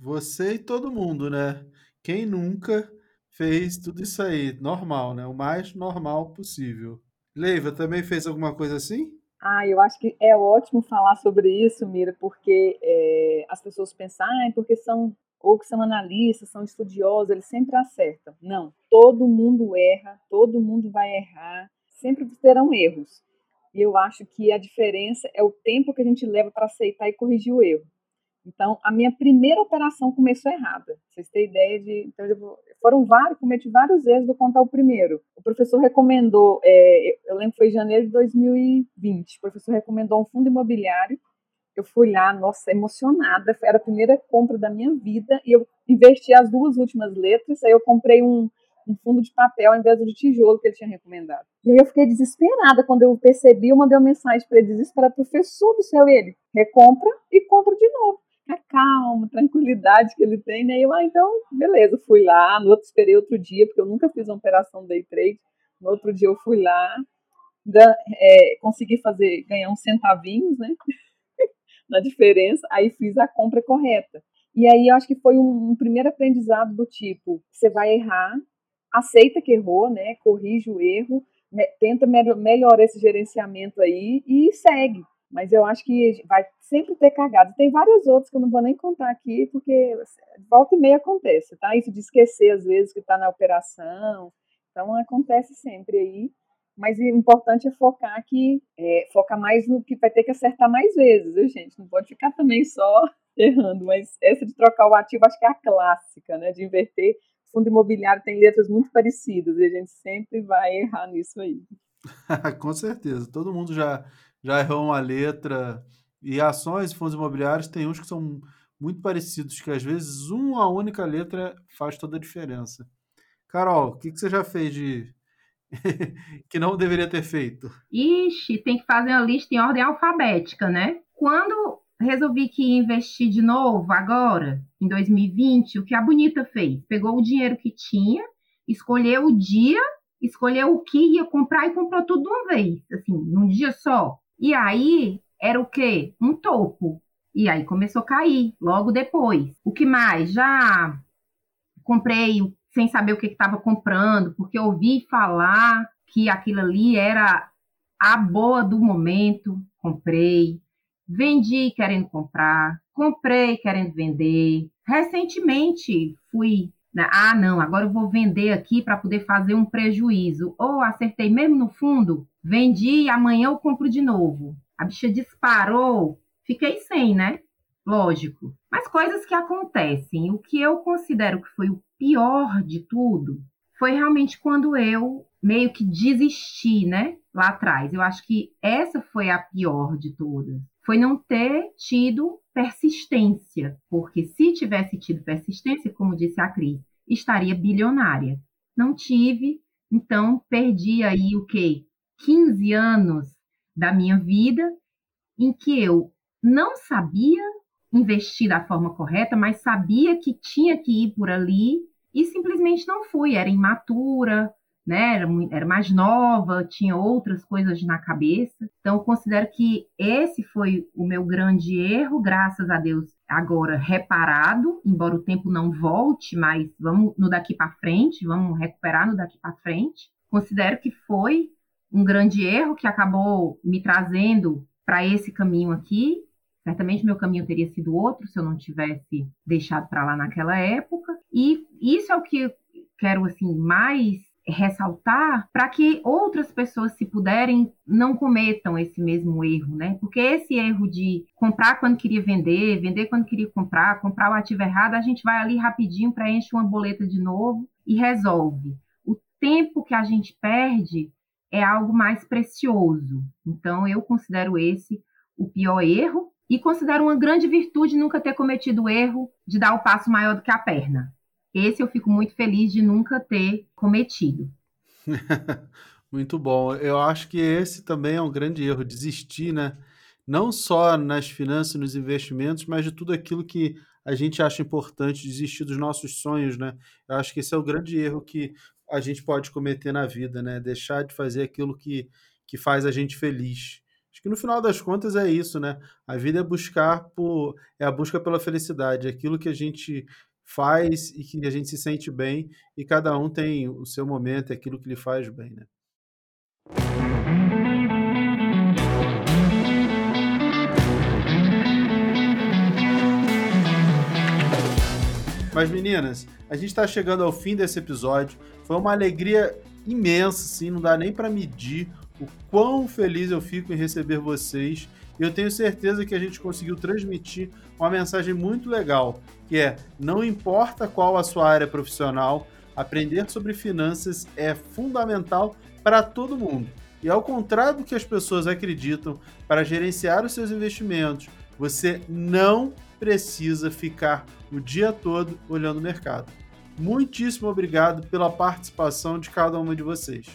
Você e todo mundo, né? Quem nunca fez tudo isso aí? Normal, né? O mais normal possível. Leiva, também fez alguma coisa assim? Ah, eu acho que é ótimo falar sobre isso, Mira, porque é, as pessoas pensam, ah, porque são ou que são analistas, são estudiosos, eles sempre acertam. Não, todo mundo erra, todo mundo vai errar, sempre terão erros. E eu acho que a diferença é o tempo que a gente leva para aceitar e corrigir o erro. Então, a minha primeira operação começou errada. Vocês têm ideia de. Então, foram vários, cometi vários erros, vou contar o primeiro. O professor recomendou, é, eu lembro que foi em janeiro de 2020, o professor recomendou um fundo imobiliário. Eu fui lá, nossa, emocionada, era a primeira compra da minha vida, e eu investi as duas últimas letras, aí eu comprei um, um fundo de papel ao invés do tijolo que ele tinha recomendado. E aí eu fiquei desesperada quando eu percebi, eu mandei uma mensagem para ele, desesperada, professor do céu, ele recompra e compra de novo a calma, tranquilidade que ele tem, né? E eu, ah, então, beleza, fui lá, no outro esperei outro dia, porque eu nunca fiz uma operação day trade. No outro dia eu fui lá, é, consegui fazer, ganhar uns centavinhos, né? *laughs* Na diferença, aí fiz a compra correta. E aí eu acho que foi um, um primeiro aprendizado do tipo, você vai errar, aceita que errou, né? Corrige o erro, me, tenta me, melhorar esse gerenciamento aí e segue mas eu acho que vai sempre ter cagado. Tem várias outras que eu não vou nem contar aqui, porque volta e meia acontece, tá? Isso de esquecer, às vezes, que está na operação. Então, acontece sempre aí. Mas o importante é focar que é, focar mais no que vai ter que acertar mais vezes, viu, gente? Não pode ficar também só *laughs* errando. Mas essa de trocar o ativo, acho que é a clássica, né? De inverter. Fundo imobiliário tem letras muito parecidas e a gente sempre vai errar nisso aí. *laughs* Com certeza. Todo mundo já já errou uma letra. E ações e fundos imobiliários tem uns que são muito parecidos, que às vezes uma única letra faz toda a diferença. Carol, o que, que você já fez de *laughs* que não deveria ter feito? Ixi, tem que fazer uma lista em ordem alfabética, né? Quando resolvi que ia investir de novo, agora, em 2020, o que a Bonita fez? Pegou o dinheiro que tinha, escolheu o dia, escolheu o que ia comprar e comprou tudo de uma vez, assim, num dia só. E aí era o quê? Um topo. E aí começou a cair logo depois. O que mais? Já comprei sem saber o que estava comprando, porque ouvi falar que aquilo ali era a boa do momento. Comprei. Vendi querendo comprar. Comprei querendo vender. Recentemente fui né? Ah, não, agora eu vou vender aqui para poder fazer um prejuízo. Ou acertei mesmo no fundo, vendi e amanhã eu compro de novo. A bicha disparou, fiquei sem, né? Lógico. Mas coisas que acontecem. O que eu considero que foi o pior de tudo foi realmente quando eu meio que desisti, né? Lá atrás. Eu acho que essa foi a pior de todas. Foi não ter tido persistência, porque se tivesse tido persistência, como disse a Cris, estaria bilionária. Não tive, então perdi aí o quê? 15 anos da minha vida em que eu não sabia investir da forma correta, mas sabia que tinha que ir por ali e simplesmente não fui, era imatura, né? Era, era mais nova, tinha outras coisas na cabeça. Então, considero que esse foi o meu grande erro, graças a Deus, agora reparado, embora o tempo não volte, mas vamos no daqui para frente, vamos recuperar no daqui para frente. Considero que foi um grande erro que acabou me trazendo para esse caminho aqui. Certamente meu caminho teria sido outro se eu não tivesse deixado para lá naquela época. E isso é o que quero assim mais ressaltar para que outras pessoas, se puderem, não cometam esse mesmo erro, né? Porque esse erro de comprar quando queria vender, vender quando queria comprar, comprar o ativo errado, a gente vai ali rapidinho, preenche uma boleta de novo e resolve. O tempo que a gente perde é algo mais precioso. Então, eu considero esse o pior erro e considero uma grande virtude nunca ter cometido o erro de dar o passo maior do que a perna. Esse eu fico muito feliz de nunca ter cometido. *laughs* muito bom. Eu acho que esse também é um grande erro, desistir, né? Não só nas finanças nos investimentos, mas de tudo aquilo que a gente acha importante, desistir dos nossos sonhos, né? Eu acho que esse é o grande erro que a gente pode cometer na vida, né? Deixar de fazer aquilo que, que faz a gente feliz. Acho que no final das contas é isso, né? A vida é buscar por é a busca pela felicidade, aquilo que a gente faz e que a gente se sente bem, e cada um tem o seu momento, é aquilo que lhe faz bem, né? Mas meninas, a gente está chegando ao fim desse episódio. Foi uma alegria imensa, assim, não dá nem para medir o quão feliz eu fico em receber vocês. E eu tenho certeza que a gente conseguiu transmitir uma mensagem muito legal, que é: não importa qual a sua área profissional, aprender sobre finanças é fundamental para todo mundo. E ao contrário do que as pessoas acreditam, para gerenciar os seus investimentos, você não precisa ficar o dia todo olhando o mercado. Muitíssimo obrigado pela participação de cada uma de vocês.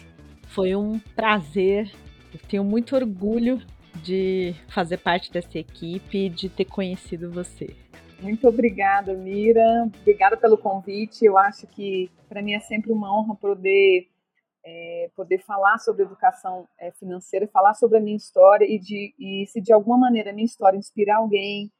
Foi um prazer. Eu tenho muito orgulho de fazer parte dessa equipe e de ter conhecido você. Muito obrigada, Mira. Obrigada pelo convite. Eu acho que para mim é sempre uma honra poder é, poder falar sobre educação é, financeira, falar sobre a minha história e, de, e se de alguma maneira a minha história inspirar alguém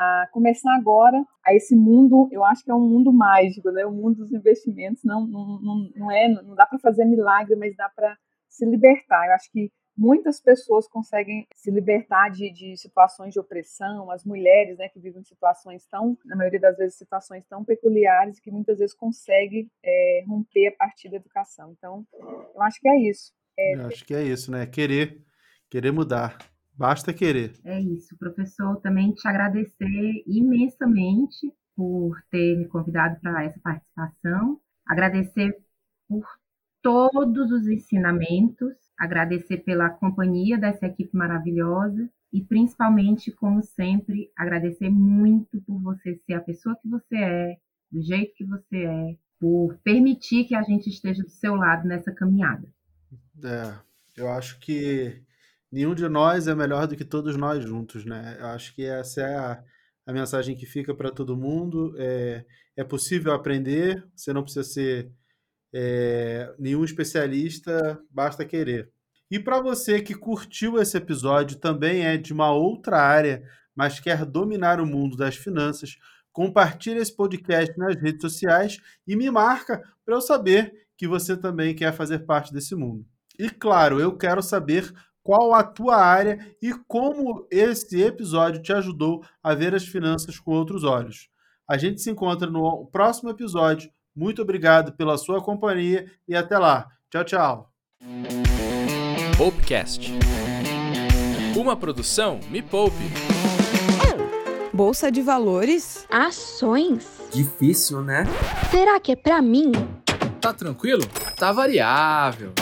a começar agora a esse mundo, eu acho que é um mundo mágico, né? O mundo dos investimentos não, não, não, é, não dá para fazer milagre, mas dá para se libertar. Eu acho que muitas pessoas conseguem se libertar de, de situações de opressão, as mulheres, né, que vivem situações tão, na maioria das vezes, situações tão peculiares que muitas vezes conseguem é, romper a partir da educação. Então, eu acho que é isso. É, eu acho que é isso, né? Querer, querer mudar. Basta querer. É isso, professor. Também te agradecer imensamente por ter me convidado para essa participação. Agradecer por todos os ensinamentos agradecer pela companhia dessa equipe maravilhosa e principalmente, como sempre, agradecer muito por você ser a pessoa que você é, do jeito que você é, por permitir que a gente esteja do seu lado nessa caminhada. É, eu acho que nenhum de nós é melhor do que todos nós juntos, né? Eu acho que essa é a, a mensagem que fica para todo mundo. É, é possível aprender, você não precisa ser é, nenhum especialista, basta querer. E para você que curtiu esse episódio, também é de uma outra área, mas quer dominar o mundo das finanças, compartilhe esse podcast nas redes sociais e me marca para eu saber que você também quer fazer parte desse mundo. E claro, eu quero saber qual a tua área e como esse episódio te ajudou a ver as finanças com outros olhos. A gente se encontra no próximo episódio muito obrigado pela sua companhia e até lá. Tchau, tchau. Poupecast. Uma produção Me Poupe. Bolsa de valores? Ações? Difícil, né? Será que é para mim? Tá tranquilo? Tá variável.